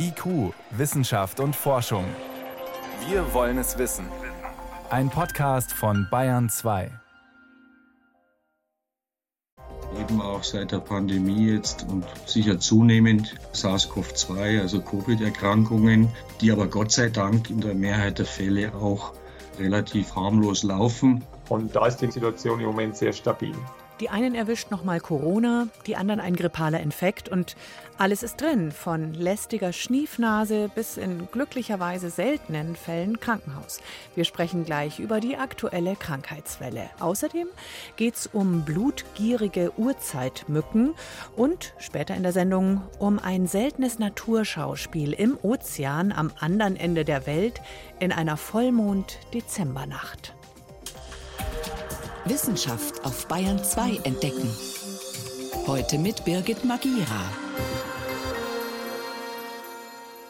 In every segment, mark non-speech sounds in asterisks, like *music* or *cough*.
IQ, Wissenschaft und Forschung. Wir wollen es wissen. Ein Podcast von Bayern 2. Eben auch seit der Pandemie jetzt und sicher zunehmend SARS-CoV-2, also Covid-Erkrankungen, die aber Gott sei Dank in der Mehrheit der Fälle auch relativ harmlos laufen. Und da ist die Situation im Moment sehr stabil. Die einen erwischt nochmal Corona, die anderen ein grippaler Infekt und alles ist drin, von lästiger Schniefnase bis in glücklicherweise seltenen Fällen Krankenhaus. Wir sprechen gleich über die aktuelle Krankheitswelle. Außerdem geht es um blutgierige Urzeitmücken und später in der Sendung um ein seltenes Naturschauspiel im Ozean am anderen Ende der Welt in einer Vollmond-Dezembernacht. Wissenschaft auf Bayern 2 entdecken. Heute mit Birgit Magira.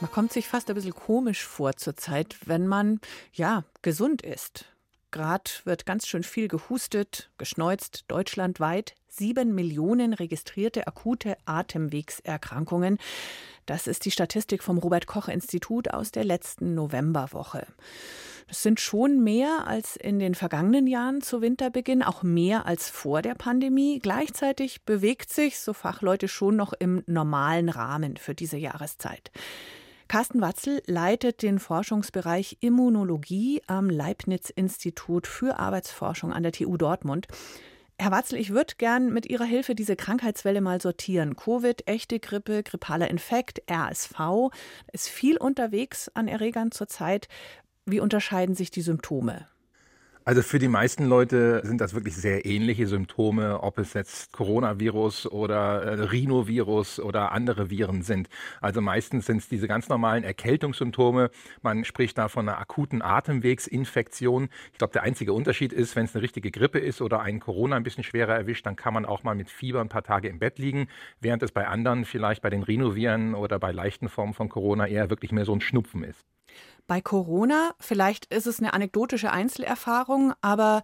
Man kommt sich fast ein bisschen komisch vor zurzeit, wenn man ja gesund ist. Gerade wird ganz schön viel gehustet, geschneuzt, deutschlandweit. Sieben Millionen registrierte akute Atemwegserkrankungen. Das ist die Statistik vom Robert Koch Institut aus der letzten Novemberwoche. Das sind schon mehr als in den vergangenen Jahren zu Winterbeginn, auch mehr als vor der Pandemie. Gleichzeitig bewegt sich, so Fachleute, schon noch im normalen Rahmen für diese Jahreszeit. Carsten Watzel leitet den Forschungsbereich Immunologie am Leibniz-Institut für Arbeitsforschung an der TU Dortmund. Herr Watzel, ich würde gern mit Ihrer Hilfe diese Krankheitswelle mal sortieren. Covid, echte Grippe, grippaler Infekt, RSV. Ist viel unterwegs an Erregern zurzeit. Wie unterscheiden sich die Symptome? Also für die meisten Leute sind das wirklich sehr ähnliche Symptome, ob es jetzt Coronavirus oder äh, Rhinovirus oder andere Viren sind. Also meistens sind es diese ganz normalen Erkältungssymptome. Man spricht da von einer akuten Atemwegsinfektion. Ich glaube, der einzige Unterschied ist, wenn es eine richtige Grippe ist oder einen Corona ein bisschen schwerer erwischt, dann kann man auch mal mit Fieber ein paar Tage im Bett liegen, während es bei anderen, vielleicht bei den Rhinoviren oder bei leichten Formen von Corona eher wirklich mehr so ein Schnupfen ist. Bei Corona, vielleicht ist es eine anekdotische Einzelerfahrung, aber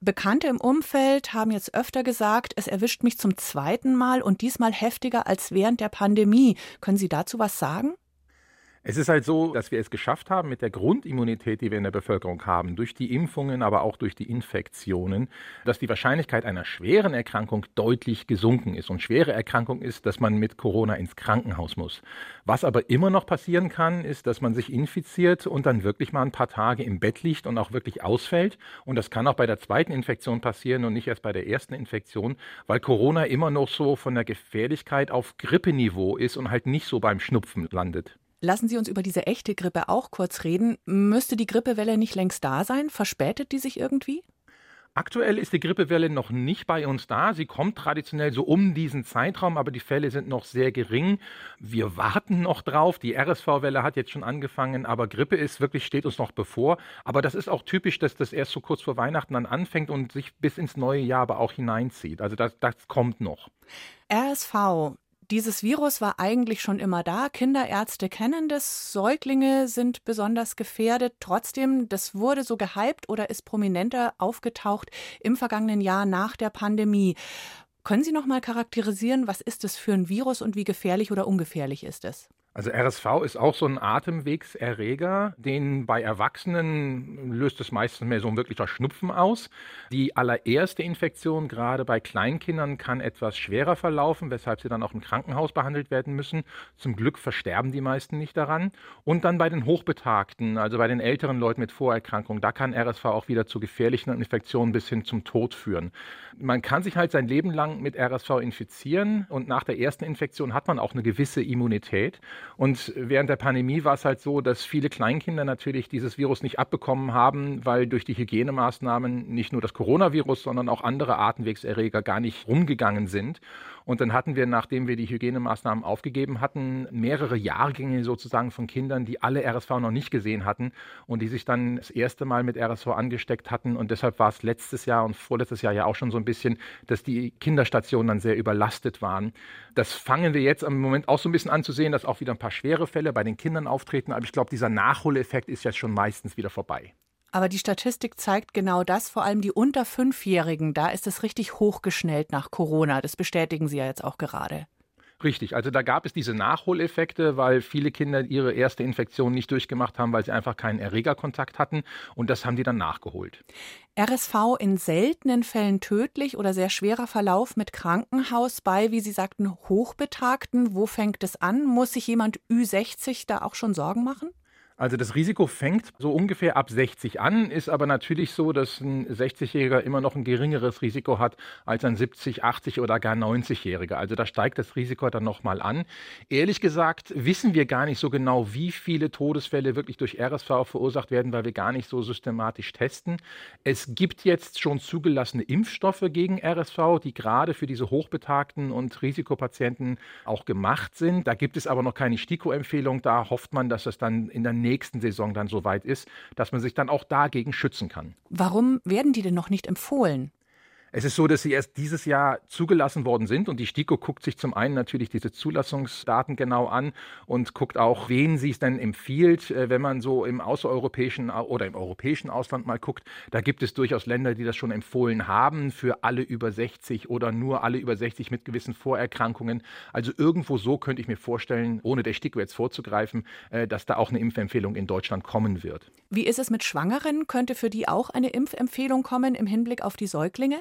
Bekannte im Umfeld haben jetzt öfter gesagt, es erwischt mich zum zweiten Mal und diesmal heftiger als während der Pandemie. Können Sie dazu was sagen? Es ist halt so, dass wir es geschafft haben, mit der Grundimmunität, die wir in der Bevölkerung haben, durch die Impfungen, aber auch durch die Infektionen, dass die Wahrscheinlichkeit einer schweren Erkrankung deutlich gesunken ist. Und schwere Erkrankung ist, dass man mit Corona ins Krankenhaus muss. Was aber immer noch passieren kann, ist, dass man sich infiziert und dann wirklich mal ein paar Tage im Bett liegt und auch wirklich ausfällt. Und das kann auch bei der zweiten Infektion passieren und nicht erst bei der ersten Infektion, weil Corona immer noch so von der Gefährlichkeit auf Grippeniveau ist und halt nicht so beim Schnupfen landet. Lassen Sie uns über diese echte Grippe auch kurz reden. Müsste die Grippewelle nicht längst da sein? Verspätet die sich irgendwie? Aktuell ist die Grippewelle noch nicht bei uns da. Sie kommt traditionell so um diesen Zeitraum, aber die Fälle sind noch sehr gering. Wir warten noch drauf. Die RSV-Welle hat jetzt schon angefangen, aber Grippe ist wirklich, steht uns noch bevor. Aber das ist auch typisch, dass das erst so kurz vor Weihnachten dann anfängt und sich bis ins neue Jahr aber auch hineinzieht. Also das, das kommt noch. RSV, dieses Virus war eigentlich schon immer da. Kinderärzte kennen das. Säuglinge sind besonders gefährdet. Trotzdem, das wurde so gehypt oder ist prominenter aufgetaucht im vergangenen Jahr nach der Pandemie. Können Sie noch mal charakterisieren, was ist das für ein Virus und wie gefährlich oder ungefährlich ist es? Also RSV ist auch so ein Atemwegserreger, den bei Erwachsenen löst es meistens mehr so ein wirklicher Schnupfen aus. Die allererste Infektion, gerade bei Kleinkindern, kann etwas schwerer verlaufen, weshalb sie dann auch im Krankenhaus behandelt werden müssen. Zum Glück versterben die meisten nicht daran. Und dann bei den Hochbetagten, also bei den älteren Leuten mit Vorerkrankungen, da kann RSV auch wieder zu gefährlichen Infektionen bis hin zum Tod führen. Man kann sich halt sein Leben lang mit RSV infizieren und nach der ersten Infektion hat man auch eine gewisse Immunität. Und während der Pandemie war es halt so, dass viele Kleinkinder natürlich dieses Virus nicht abbekommen haben, weil durch die Hygienemaßnahmen nicht nur das Coronavirus, sondern auch andere Atemwegserreger gar nicht rumgegangen sind. Und dann hatten wir, nachdem wir die Hygienemaßnahmen aufgegeben hatten, mehrere Jahrgänge sozusagen von Kindern, die alle RSV noch nicht gesehen hatten und die sich dann das erste Mal mit RSV angesteckt hatten. Und deshalb war es letztes Jahr und vorletztes Jahr ja auch schon so ein bisschen, dass die Kinderstationen dann sehr überlastet waren. Das fangen wir jetzt im Moment auch so ein bisschen an zu sehen, dass auch wieder ein paar schwere Fälle bei den Kindern auftreten. Aber ich glaube, dieser Nachholeffekt ist jetzt schon meistens wieder vorbei. Aber die Statistik zeigt genau das, vor allem die unter Fünfjährigen, da ist es richtig hochgeschnellt nach Corona. Das bestätigen Sie ja jetzt auch gerade. Richtig, also da gab es diese Nachholeffekte, weil viele Kinder ihre erste Infektion nicht durchgemacht haben, weil sie einfach keinen Erregerkontakt hatten und das haben die dann nachgeholt. RSV in seltenen Fällen tödlich oder sehr schwerer Verlauf mit Krankenhaus bei, wie Sie sagten, Hochbetagten. Wo fängt es an? Muss sich jemand Ü60 da auch schon Sorgen machen? Also das Risiko fängt so ungefähr ab 60 an, ist aber natürlich so, dass ein 60-Jähriger immer noch ein geringeres Risiko hat als ein 70, 80 oder gar 90-Jähriger. Also da steigt das Risiko dann nochmal an. Ehrlich gesagt wissen wir gar nicht so genau, wie viele Todesfälle wirklich durch RSV verursacht werden, weil wir gar nicht so systematisch testen. Es gibt jetzt schon zugelassene Impfstoffe gegen RSV, die gerade für diese hochbetagten und Risikopatienten auch gemacht sind. Da gibt es aber noch keine STIKO-Empfehlung. Da hofft man, dass das dann in der nächsten Saison dann so weit ist, dass man sich dann auch dagegen schützen kann. Warum werden die denn noch nicht empfohlen? Es ist so, dass sie erst dieses Jahr zugelassen worden sind und die STIKO guckt sich zum einen natürlich diese Zulassungsdaten genau an und guckt auch, wen sie es denn empfiehlt. Äh, wenn man so im außereuropäischen oder im europäischen Ausland mal guckt, da gibt es durchaus Länder, die das schon empfohlen haben für alle über 60 oder nur alle über 60 mit gewissen Vorerkrankungen. Also irgendwo so könnte ich mir vorstellen, ohne der STIKO jetzt vorzugreifen, äh, dass da auch eine Impfempfehlung in Deutschland kommen wird. Wie ist es mit Schwangeren? Könnte für die auch eine Impfempfehlung kommen im Hinblick auf die Säuglinge?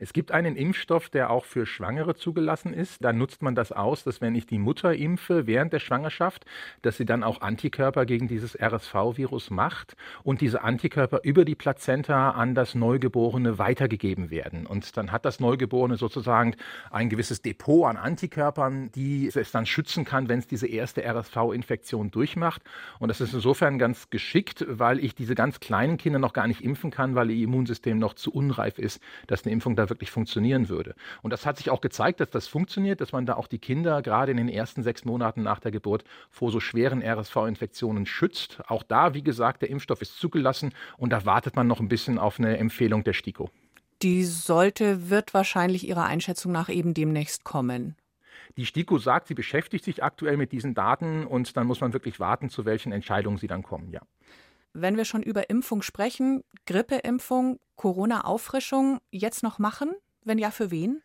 Es gibt einen Impfstoff, der auch für Schwangere zugelassen ist. Da nutzt man das aus, dass wenn ich die Mutter impfe während der Schwangerschaft, dass sie dann auch Antikörper gegen dieses RSV-Virus macht und diese Antikörper über die Plazenta an das Neugeborene weitergegeben werden. Und dann hat das Neugeborene sozusagen ein gewisses Depot an Antikörpern, die es dann schützen kann, wenn es diese erste RSV-Infektion durchmacht. Und das ist insofern ganz geschickt, weil ich diese ganz kleinen Kinder noch gar nicht impfen kann, weil ihr Immunsystem noch zu unreif ist, dass eine Impfung da wirklich funktionieren würde. Und das hat sich auch gezeigt, dass das funktioniert, dass man da auch die Kinder gerade in den ersten sechs Monaten nach der Geburt vor so schweren RSV-Infektionen schützt. Auch da, wie gesagt, der Impfstoff ist zugelassen und da wartet man noch ein bisschen auf eine Empfehlung der STIKO. Die sollte, wird wahrscheinlich Ihrer Einschätzung nach eben demnächst kommen. Die STIKO sagt, sie beschäftigt sich aktuell mit diesen Daten und dann muss man wirklich warten, zu welchen Entscheidungen sie dann kommen, ja. Wenn wir schon über Impfung sprechen, Grippeimpfung, Corona-Auffrischung jetzt noch machen? Wenn ja, für wen?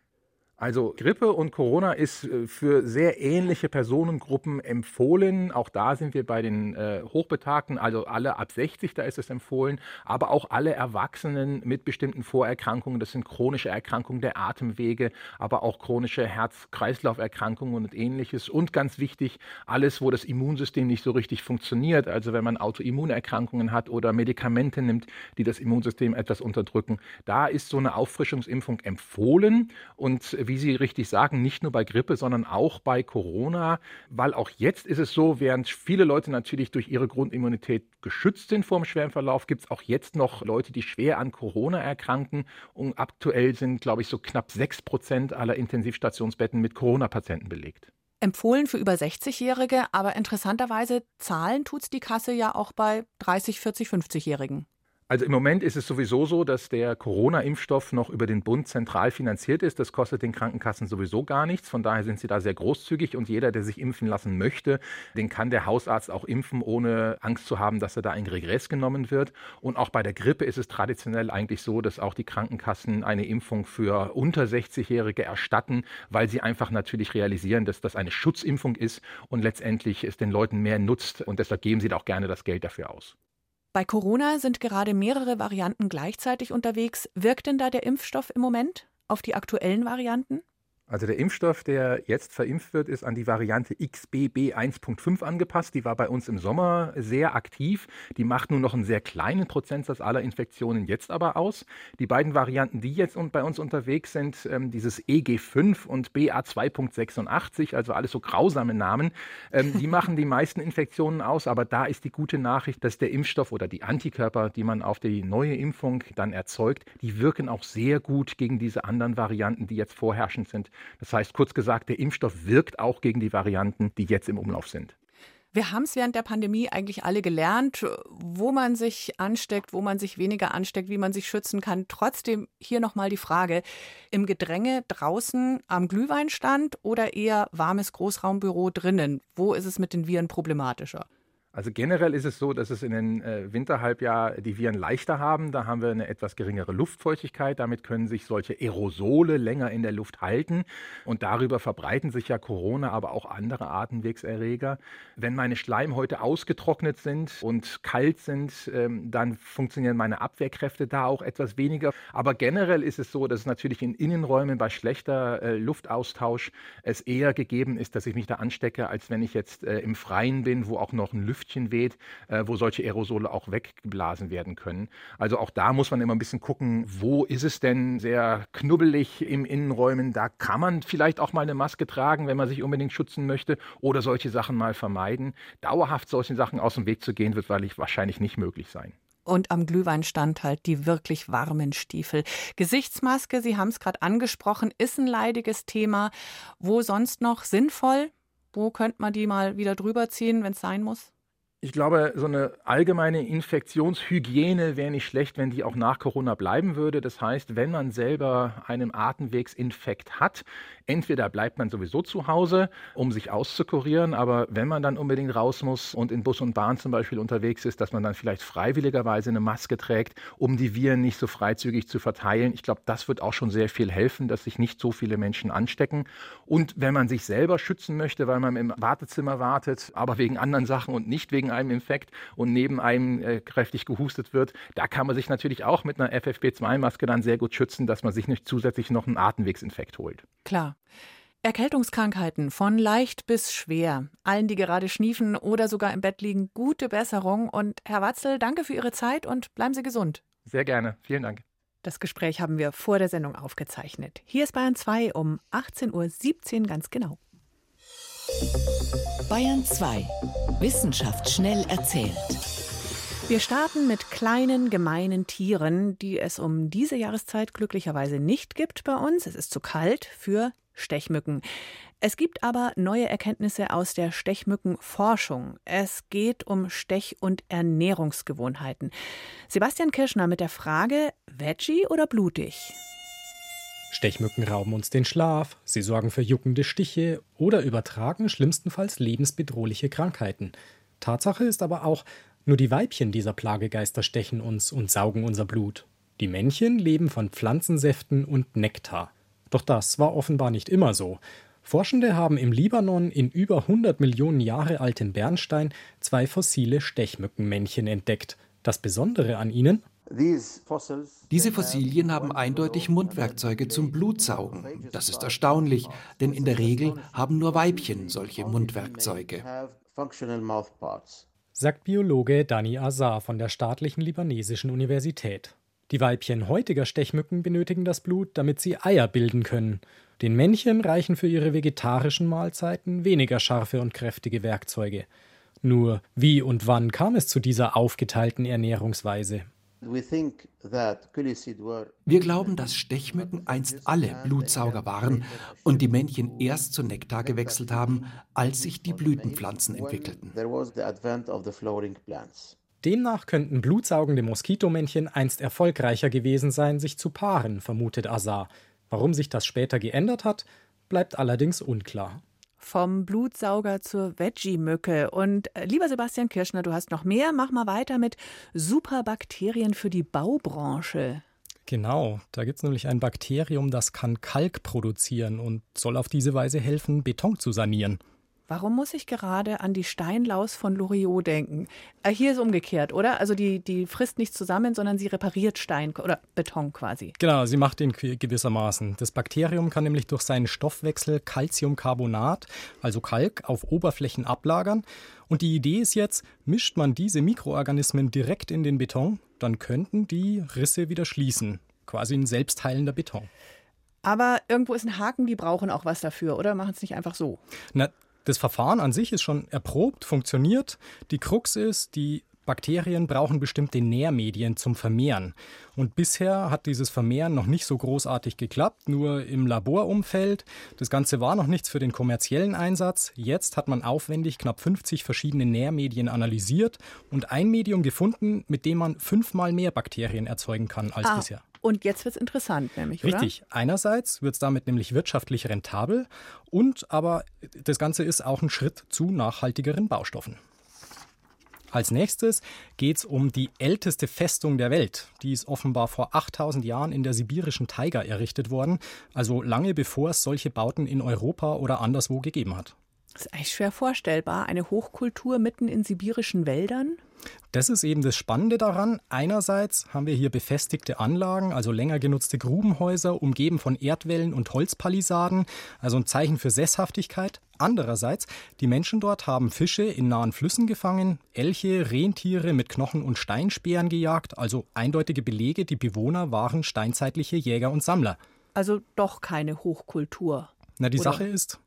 Also Grippe und Corona ist äh, für sehr ähnliche Personengruppen empfohlen. Auch da sind wir bei den äh, Hochbetagten, also alle ab 60, da ist es empfohlen, aber auch alle Erwachsenen mit bestimmten Vorerkrankungen. Das sind chronische Erkrankungen der Atemwege, aber auch chronische Herz-Kreislauf-Erkrankungen und ähnliches. Und ganz wichtig, alles, wo das Immunsystem nicht so richtig funktioniert. Also wenn man Autoimmunerkrankungen hat oder Medikamente nimmt, die das Immunsystem etwas unterdrücken. Da ist so eine Auffrischungsimpfung empfohlen und wie Sie richtig sagen, nicht nur bei Grippe, sondern auch bei Corona, weil auch jetzt ist es so, während viele Leute natürlich durch ihre Grundimmunität geschützt sind vor dem schweren Verlauf, gibt es auch jetzt noch Leute, die schwer an Corona erkranken. Und aktuell sind, glaube ich, so knapp sechs Prozent aller Intensivstationsbetten mit Corona-Patienten belegt empfohlen für über 60-Jährige, aber interessanterweise zahlen tut es die Kasse ja auch bei 30, 40, 50-Jährigen. Also im Moment ist es sowieso so, dass der Corona-Impfstoff noch über den Bund zentral finanziert ist. Das kostet den Krankenkassen sowieso gar nichts. Von daher sind sie da sehr großzügig und jeder, der sich impfen lassen möchte, den kann der Hausarzt auch impfen, ohne Angst zu haben, dass er da in Regress genommen wird. Und auch bei der Grippe ist es traditionell eigentlich so, dass auch die Krankenkassen eine Impfung für unter 60-Jährige erstatten, weil sie einfach natürlich realisieren, dass das eine Schutzimpfung ist und letztendlich es den Leuten mehr nutzt. Und deshalb geben sie da auch gerne das Geld dafür aus. Bei Corona sind gerade mehrere Varianten gleichzeitig unterwegs. Wirkt denn da der Impfstoff im Moment auf die aktuellen Varianten? Also der Impfstoff, der jetzt verimpft wird, ist an die Variante XBB 1.5 angepasst. Die war bei uns im Sommer sehr aktiv. Die macht nur noch einen sehr kleinen Prozentsatz aller Infektionen jetzt aber aus. Die beiden Varianten, die jetzt bei uns unterwegs sind, ähm, dieses EG5 und BA2.86, also alles so grausame Namen, ähm, die *laughs* machen die meisten Infektionen aus. Aber da ist die gute Nachricht, dass der Impfstoff oder die Antikörper, die man auf die neue Impfung dann erzeugt, die wirken auch sehr gut gegen diese anderen Varianten, die jetzt vorherrschend sind. Das heißt, kurz gesagt, der Impfstoff wirkt auch gegen die Varianten, die jetzt im Umlauf sind. Wir haben es während der Pandemie eigentlich alle gelernt, wo man sich ansteckt, wo man sich weniger ansteckt, wie man sich schützen kann. Trotzdem hier nochmal die Frage, im Gedränge draußen am Glühweinstand oder eher warmes Großraumbüro drinnen? Wo ist es mit den Viren problematischer? Also generell ist es so, dass es in den äh, Winterhalbjahr die Viren leichter haben. Da haben wir eine etwas geringere Luftfeuchtigkeit. Damit können sich solche Aerosole länger in der Luft halten. Und darüber verbreiten sich ja Corona, aber auch andere Atemwegserreger. Wenn meine Schleimhäute ausgetrocknet sind und kalt sind, ähm, dann funktionieren meine Abwehrkräfte da auch etwas weniger. Aber generell ist es so, dass es natürlich in Innenräumen bei schlechter äh, Luftaustausch es eher gegeben ist, dass ich mich da anstecke, als wenn ich jetzt äh, im Freien bin, wo auch noch ein Lüfter Lüftchen weht, äh, wo solche Aerosole auch weggeblasen werden können. Also auch da muss man immer ein bisschen gucken, wo ist es denn sehr knubbelig im Innenräumen. Da kann man vielleicht auch mal eine Maske tragen, wenn man sich unbedingt schützen möchte oder solche Sachen mal vermeiden. Dauerhaft solchen Sachen aus dem Weg zu gehen, wird wahrscheinlich nicht möglich sein. Und am Glühweinstand halt die wirklich warmen Stiefel. Gesichtsmaske, Sie haben es gerade angesprochen, ist ein leidiges Thema. Wo sonst noch sinnvoll? Wo könnte man die mal wieder drüber ziehen, wenn es sein muss? Ich glaube, so eine allgemeine Infektionshygiene wäre nicht schlecht, wenn die auch nach Corona bleiben würde. Das heißt, wenn man selber einen Atemwegsinfekt hat, entweder bleibt man sowieso zu Hause, um sich auszukurieren, aber wenn man dann unbedingt raus muss und in Bus und Bahn zum Beispiel unterwegs ist, dass man dann vielleicht freiwilligerweise eine Maske trägt, um die Viren nicht so freizügig zu verteilen. Ich glaube, das wird auch schon sehr viel helfen, dass sich nicht so viele Menschen anstecken. Und wenn man sich selber schützen möchte, weil man im Wartezimmer wartet, aber wegen anderen Sachen und nicht wegen einem Infekt und neben einem äh, kräftig gehustet wird, da kann man sich natürlich auch mit einer FFP2-Maske dann sehr gut schützen, dass man sich nicht zusätzlich noch einen Atemwegsinfekt holt. Klar. Erkältungskrankheiten von leicht bis schwer. Allen, die gerade schniefen oder sogar im Bett liegen, gute Besserung. Und Herr Watzel, danke für Ihre Zeit und bleiben Sie gesund. Sehr gerne. Vielen Dank. Das Gespräch haben wir vor der Sendung aufgezeichnet. Hier ist Bayern 2 um 18.17 Uhr ganz genau. Bayern 2. Wissenschaft schnell erzählt. Wir starten mit kleinen, gemeinen Tieren, die es um diese Jahreszeit glücklicherweise nicht gibt bei uns. Es ist zu kalt für Stechmücken. Es gibt aber neue Erkenntnisse aus der Stechmückenforschung. Es geht um Stech- und Ernährungsgewohnheiten. Sebastian Kirschner mit der Frage: Veggie oder blutig? Stechmücken rauben uns den Schlaf, sie sorgen für juckende Stiche oder übertragen schlimmstenfalls lebensbedrohliche Krankheiten. Tatsache ist aber auch, nur die Weibchen dieser Plagegeister stechen uns und saugen unser Blut. Die Männchen leben von Pflanzensäften und Nektar. Doch das war offenbar nicht immer so. Forschende haben im Libanon in über 100 Millionen Jahre alten Bernstein zwei fossile Stechmückenmännchen entdeckt. Das Besondere an ihnen? Diese Fossilien haben eindeutig Mundwerkzeuge zum Blutsaugen. Das ist erstaunlich, denn in der Regel haben nur Weibchen solche Mundwerkzeuge. Sagt Biologe Dani Azar von der Staatlichen Libanesischen Universität. Die Weibchen heutiger Stechmücken benötigen das Blut, damit sie Eier bilden können. Den Männchen reichen für ihre vegetarischen Mahlzeiten weniger scharfe und kräftige Werkzeuge. Nur wie und wann kam es zu dieser aufgeteilten Ernährungsweise? Wir glauben, dass Stechmücken einst alle Blutsauger waren und die Männchen erst zu Nektar gewechselt haben, als sich die Blütenpflanzen entwickelten. Demnach könnten blutsaugende Moskitomännchen einst erfolgreicher gewesen sein, sich zu paaren, vermutet Azar. Warum sich das später geändert hat, bleibt allerdings unklar. Vom Blutsauger zur Veggie-Mücke. Und äh, lieber Sebastian Kirschner, du hast noch mehr. Mach mal weiter mit Superbakterien für die Baubranche. Genau, da gibt es nämlich ein Bakterium, das kann Kalk produzieren und soll auf diese Weise helfen, Beton zu sanieren. Warum muss ich gerade an die Steinlaus von Loriot denken? Äh, hier ist umgekehrt, oder? Also die, die frisst nicht zusammen, sondern sie repariert Stein oder Beton quasi. Genau, sie macht ihn gewissermaßen. Das Bakterium kann nämlich durch seinen Stoffwechsel Calciumcarbonat, also Kalk, auf Oberflächen ablagern. Und die Idee ist jetzt, mischt man diese Mikroorganismen direkt in den Beton, dann könnten die Risse wieder schließen. Quasi ein selbstheilender Beton. Aber irgendwo ist ein Haken, die brauchen auch was dafür, oder? Machen es nicht einfach so. Na, das Verfahren an sich ist schon erprobt, funktioniert. Die Krux ist, die Bakterien brauchen bestimmte Nährmedien zum Vermehren. Und bisher hat dieses Vermehren noch nicht so großartig geklappt, nur im Laborumfeld. Das Ganze war noch nichts für den kommerziellen Einsatz. Jetzt hat man aufwendig knapp 50 verschiedene Nährmedien analysiert und ein Medium gefunden, mit dem man fünfmal mehr Bakterien erzeugen kann als ah. bisher. Und jetzt wird es interessant, nämlich. Richtig. Oder? Einerseits wird es damit nämlich wirtschaftlich rentabel und aber das Ganze ist auch ein Schritt zu nachhaltigeren Baustoffen. Als nächstes geht es um die älteste Festung der Welt. Die ist offenbar vor 8000 Jahren in der sibirischen Taiga errichtet worden, also lange bevor es solche Bauten in Europa oder anderswo gegeben hat. Das ist eigentlich schwer vorstellbar. Eine Hochkultur mitten in sibirischen Wäldern? Das ist eben das Spannende daran. Einerseits haben wir hier befestigte Anlagen, also länger genutzte Grubenhäuser, umgeben von Erdwällen und Holzpalisaden, also ein Zeichen für Sesshaftigkeit. Andererseits, die Menschen dort haben Fische in nahen Flüssen gefangen, Elche, Rentiere mit Knochen und Steinspeeren gejagt, also eindeutige Belege, die Bewohner waren steinzeitliche Jäger und Sammler. Also doch keine Hochkultur. Na, die Oder? Sache ist,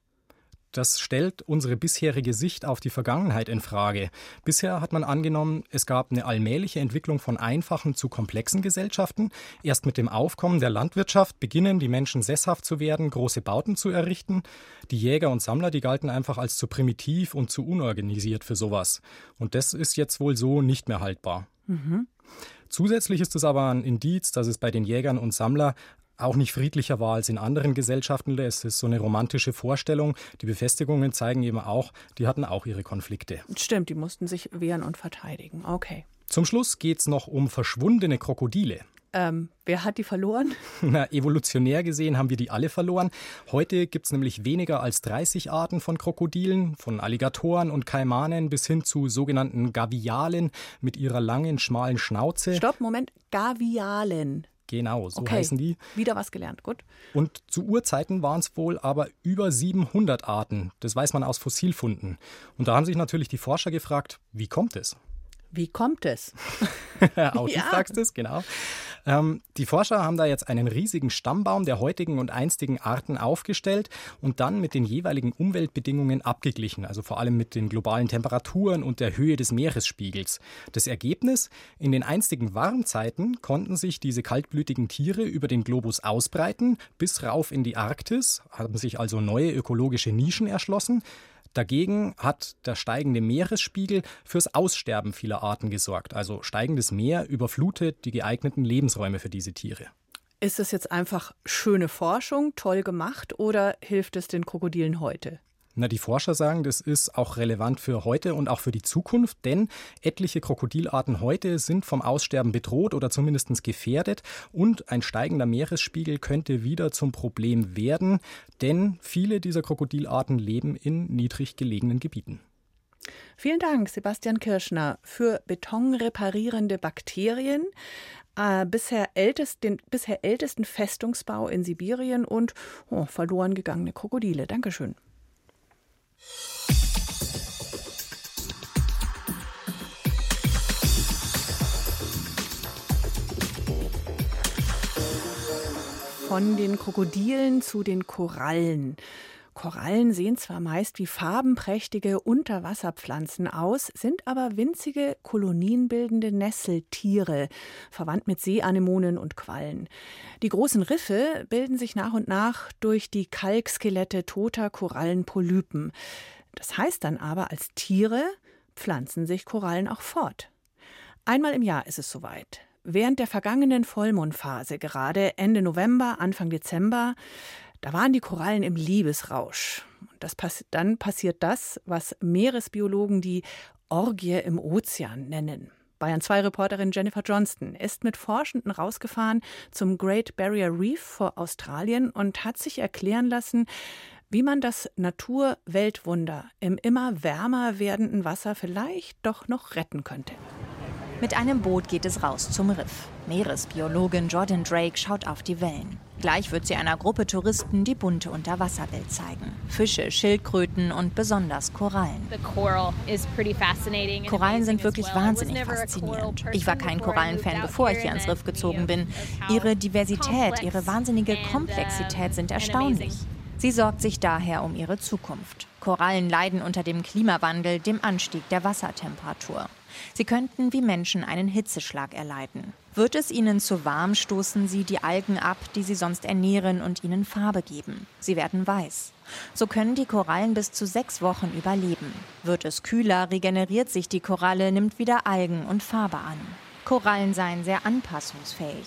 das stellt unsere bisherige Sicht auf die Vergangenheit in Frage. Bisher hat man angenommen, es gab eine allmähliche Entwicklung von einfachen zu komplexen Gesellschaften. Erst mit dem Aufkommen der Landwirtschaft beginnen die Menschen sesshaft zu werden, große Bauten zu errichten. Die Jäger und Sammler, die galten einfach als zu primitiv und zu unorganisiert für sowas. Und das ist jetzt wohl so nicht mehr haltbar. Mhm. Zusätzlich ist es aber ein Indiz, dass es bei den Jägern und Sammlern auch nicht friedlicher war als in anderen Gesellschaften. Es ist so eine romantische Vorstellung. Die Befestigungen zeigen eben auch, die hatten auch ihre Konflikte. Stimmt, die mussten sich wehren und verteidigen. Okay. Zum Schluss geht es noch um verschwundene Krokodile. Ähm, wer hat die verloren? *laughs* Na, evolutionär gesehen haben wir die alle verloren. Heute gibt es nämlich weniger als 30 Arten von Krokodilen, von Alligatoren und Kaimanen bis hin zu sogenannten Gavialen mit ihrer langen, schmalen Schnauze. Stopp, Moment, Gavialen. Genau, so okay. heißen die. Wieder was gelernt, gut. Und zu Urzeiten waren es wohl aber über 700 Arten. Das weiß man aus Fossilfunden. Und da haben sich natürlich die Forscher gefragt, wie kommt es? Wie kommt es? *laughs* Auch ja. du sagst es, genau. Ähm, die Forscher haben da jetzt einen riesigen Stammbaum der heutigen und einstigen Arten aufgestellt und dann mit den jeweiligen Umweltbedingungen abgeglichen, also vor allem mit den globalen Temperaturen und der Höhe des Meeresspiegels. Das Ergebnis, in den einstigen Warmzeiten konnten sich diese kaltblütigen Tiere über den Globus ausbreiten, bis rauf in die Arktis, haben sich also neue ökologische Nischen erschlossen. Dagegen hat der steigende Meeresspiegel fürs Aussterben vieler Arten gesorgt. Also steigendes Meer überflutet die geeigneten Lebensräume für diese Tiere. Ist es jetzt einfach schöne Forschung, toll gemacht oder hilft es den Krokodilen heute? Na, die Forscher sagen, das ist auch relevant für heute und auch für die Zukunft, denn etliche Krokodilarten heute sind vom Aussterben bedroht oder zumindest gefährdet und ein steigender Meeresspiegel könnte wieder zum Problem werden, denn viele dieser Krokodilarten leben in niedrig gelegenen Gebieten. Vielen Dank, Sebastian Kirschner, für betonreparierende Bakterien, äh, bisher, ältest, den bisher ältesten Festungsbau in Sibirien und oh, verloren gegangene Krokodile. Dankeschön. Von den Krokodilen zu den Korallen. Korallen sehen zwar meist wie farbenprächtige Unterwasserpflanzen aus, sind aber winzige kolonienbildende Nesseltiere, verwandt mit Seeanemonen und Quallen. Die großen Riffe bilden sich nach und nach durch die Kalkskelette toter Korallenpolypen. Das heißt dann aber, als Tiere pflanzen sich Korallen auch fort. Einmal im Jahr ist es soweit. Während der vergangenen Vollmondphase, gerade Ende November, Anfang Dezember, da waren die Korallen im Liebesrausch. Das pass dann passiert das, was Meeresbiologen die Orgie im Ozean nennen. Bayern 2 Reporterin Jennifer Johnston ist mit Forschenden rausgefahren zum Great Barrier Reef vor Australien und hat sich erklären lassen, wie man das Naturweltwunder im immer wärmer werdenden Wasser vielleicht doch noch retten könnte. Mit einem Boot geht es raus zum Riff. Meeresbiologin Jordan Drake schaut auf die Wellen. Gleich wird sie einer Gruppe Touristen die bunte Unterwasserwelt zeigen. Fische, Schildkröten und besonders Korallen. Korallen sind wirklich wahnsinnig faszinierend. Ich war kein Korallenfan, bevor ich hier ans Riff gezogen bin. Ihre Diversität, ihre wahnsinnige Komplexität sind erstaunlich. Sie sorgt sich daher um ihre Zukunft. Korallen leiden unter dem Klimawandel, dem Anstieg der Wassertemperatur. Sie könnten wie Menschen einen Hitzeschlag erleiden. Wird es ihnen zu warm, stoßen sie die Algen ab, die sie sonst ernähren und ihnen Farbe geben. Sie werden weiß. So können die Korallen bis zu sechs Wochen überleben. Wird es kühler, regeneriert sich die Koralle, nimmt wieder Algen und Farbe an. Korallen seien sehr anpassungsfähig.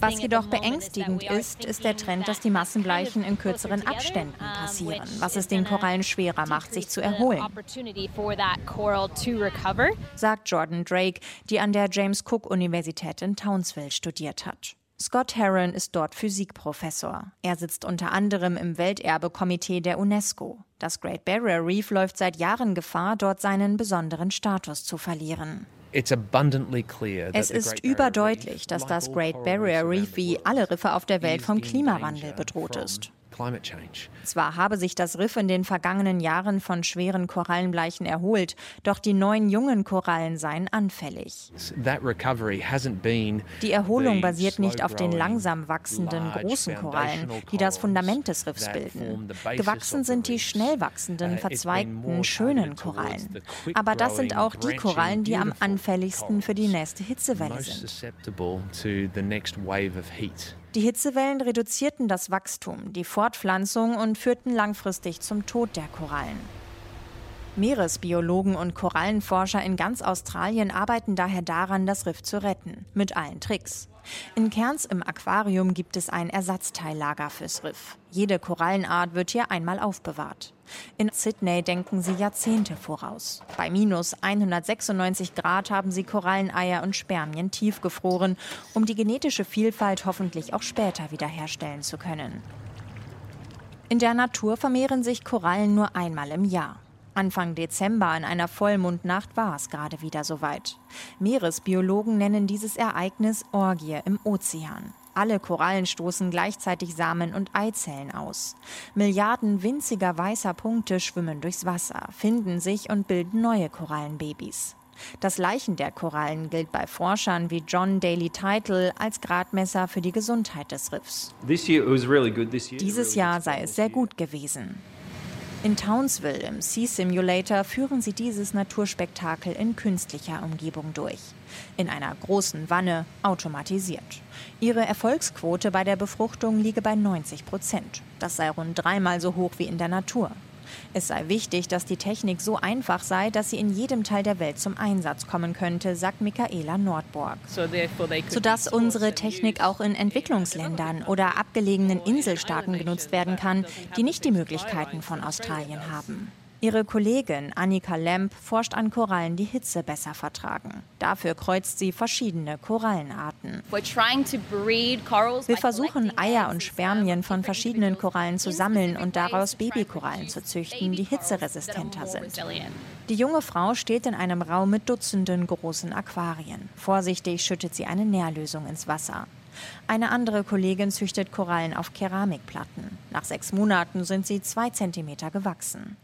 Was jedoch beängstigend ist, ist der Trend, dass die Massenbleichen in kürzeren Abständen passieren, was es den Korallen schwerer macht, sich zu erholen. Sagt Jordan Drake, die an der James Cook Universität in Townsville studiert hat. Scott Heron ist dort Physikprofessor. Er sitzt unter anderem im Welterbekomitee der UNESCO. Das Great Barrier Reef läuft seit Jahren Gefahr, dort seinen besonderen Status zu verlieren. Es ist überdeutlich, dass das Great Barrier Reef wie alle Riffe auf der Welt vom Klimawandel bedroht ist. Zwar habe sich das Riff in den vergangenen Jahren von schweren Korallenbleichen erholt, doch die neuen jungen Korallen seien anfällig. Die Erholung basiert nicht auf den langsam wachsenden großen Korallen, die das Fundament des Riffs bilden. Gewachsen sind die schnell wachsenden, verzweigten, schönen Korallen. Aber das sind auch die Korallen, die am anfälligsten für die nächste Hitzewelle sind. Die Hitzewellen reduzierten das Wachstum, die Fortpflanzung und führten langfristig zum Tod der Korallen. Meeresbiologen und Korallenforscher in ganz Australien arbeiten daher daran, das Riff zu retten, mit allen Tricks. In Cairns im Aquarium gibt es ein Ersatzteillager fürs Riff. Jede Korallenart wird hier einmal aufbewahrt. In Sydney denken sie Jahrzehnte voraus. Bei minus 196 Grad haben sie Koralleneier und Spermien tiefgefroren, um die genetische Vielfalt hoffentlich auch später wiederherstellen zu können. In der Natur vermehren sich Korallen nur einmal im Jahr. Anfang Dezember in einer Vollmondnacht war es gerade wieder soweit. Meeresbiologen nennen dieses Ereignis Orgie im Ozean. Alle Korallen stoßen gleichzeitig Samen und Eizellen aus. Milliarden winziger weißer Punkte schwimmen durchs Wasser, finden sich und bilden neue Korallenbabys. Das Leichen der Korallen gilt bei Forschern wie John Daly Title als Gradmesser für die Gesundheit des Riffs. Dieses Jahr sei es sehr gut gewesen. In Townsville im Sea Simulator führen sie dieses Naturspektakel in künstlicher Umgebung durch. In einer großen Wanne, automatisiert. Ihre Erfolgsquote bei der Befruchtung liege bei 90 Prozent. Das sei rund dreimal so hoch wie in der Natur. Es sei wichtig, dass die Technik so einfach sei, dass sie in jedem Teil der Welt zum Einsatz kommen könnte, sagt Michaela Nordborg. Sodass unsere Technik auch in Entwicklungsländern oder abgelegenen Inselstaaten genutzt werden kann, die nicht die Möglichkeiten von Australien haben. Ihre Kollegin Annika Lemp forscht an Korallen, die Hitze besser vertragen. Dafür kreuzt sie verschiedene Korallenarten. Wir versuchen, Eier und Spermien von verschiedenen Korallen zu sammeln und daraus Babykorallen zu züchten, die hitzeresistenter sind. Die junge Frau steht in einem Raum mit Dutzenden großen Aquarien. Vorsichtig schüttet sie eine Nährlösung ins Wasser. Eine andere Kollegin züchtet Korallen auf Keramikplatten. Nach sechs Monaten sind sie zwei Zentimeter gewachsen.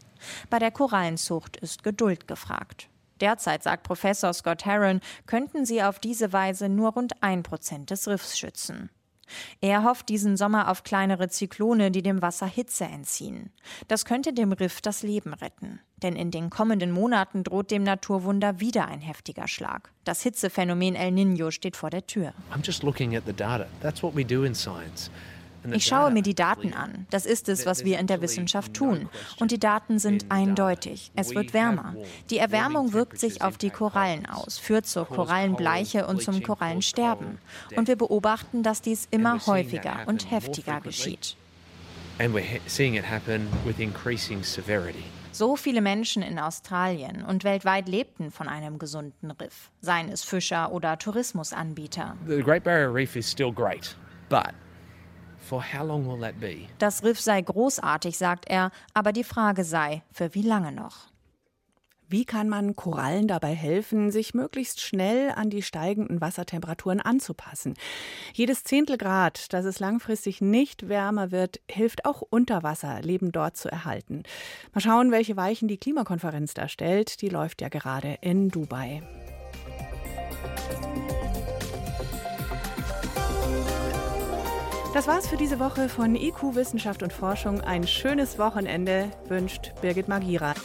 Bei der Korallenzucht ist Geduld gefragt. Derzeit, sagt Professor Scott Heron, könnten sie auf diese Weise nur rund ein Prozent des Riffs schützen. Er hofft diesen Sommer auf kleinere Zyklone, die dem Wasser Hitze entziehen. Das könnte dem Riff das Leben retten. Denn in den kommenden Monaten droht dem Naturwunder wieder ein heftiger Schlag. Das Hitzephänomen El Niño steht vor der Tür. I'm just looking at the data. That's what we do in science. Ich schaue mir die Daten an. Das ist es, was wir in der Wissenschaft tun. Und die Daten sind eindeutig. Es wird wärmer. Die Erwärmung wirkt sich auf die Korallen aus, führt zur Korallenbleiche und zum Korallensterben. Und wir beobachten, dass dies immer häufiger und heftiger geschieht. So viele Menschen in Australien und weltweit lebten von einem gesunden Riff, seien es Fischer oder Tourismusanbieter. The Great Barrier Reef is still great, but das Riff sei großartig, sagt er, aber die Frage sei, für wie lange noch? Wie kann man Korallen dabei helfen, sich möglichst schnell an die steigenden Wassertemperaturen anzupassen? Jedes Zehntel Grad, dass es langfristig nicht wärmer wird, hilft auch Unterwasserleben dort zu erhalten. Mal schauen, welche Weichen die Klimakonferenz da stellt. Die läuft ja gerade in Dubai. Das war's für diese Woche von IQ Wissenschaft und Forschung. Ein schönes Wochenende wünscht Birgit Magira.